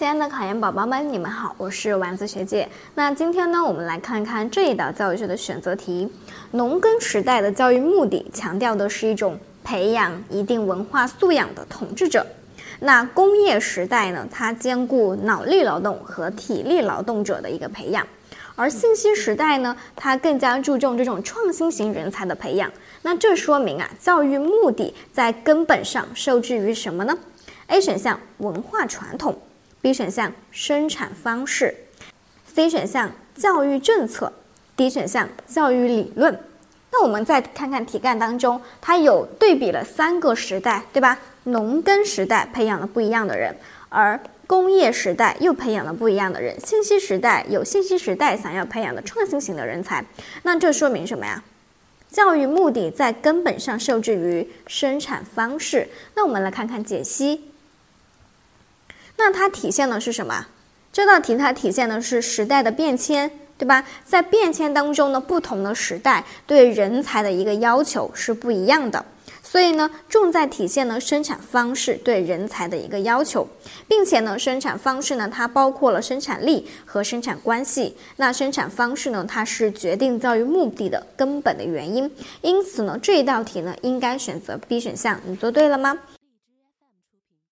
亲爱的考研宝宝们，你们好，我是丸子学姐。那今天呢，我们来看看这一道教育学的选择题。农耕时代的教育目的强调的是一种培养一定文化素养的统治者。那工业时代呢，它兼顾脑力劳动和体力劳动者的一个培养。而信息时代呢，它更加注重这种创新型人才的培养。那这说明啊，教育目的在根本上受制于什么呢？A 选项文化传统。B 选项生产方式，C 选项教育政策，D 选项教育理论。那我们再看看题干当中，它有对比了三个时代，对吧？农耕时代培养了不一样的人，而工业时代又培养了不一样的人，信息时代有信息时代想要培养的创新型的人才。那这说明什么呀？教育目的在根本上受制于生产方式。那我们来看看解析。那它体现的是什么？这道题它体现的是时代的变迁，对吧？在变迁当中呢，不同的时代对人才的一个要求是不一样的，所以呢，重在体现呢生产方式对人才的一个要求，并且呢，生产方式呢，它包括了生产力和生产关系。那生产方式呢，它是决定教育目的的根本的原因。因此呢，这一道题呢，应该选择 B 选项。你做对了吗？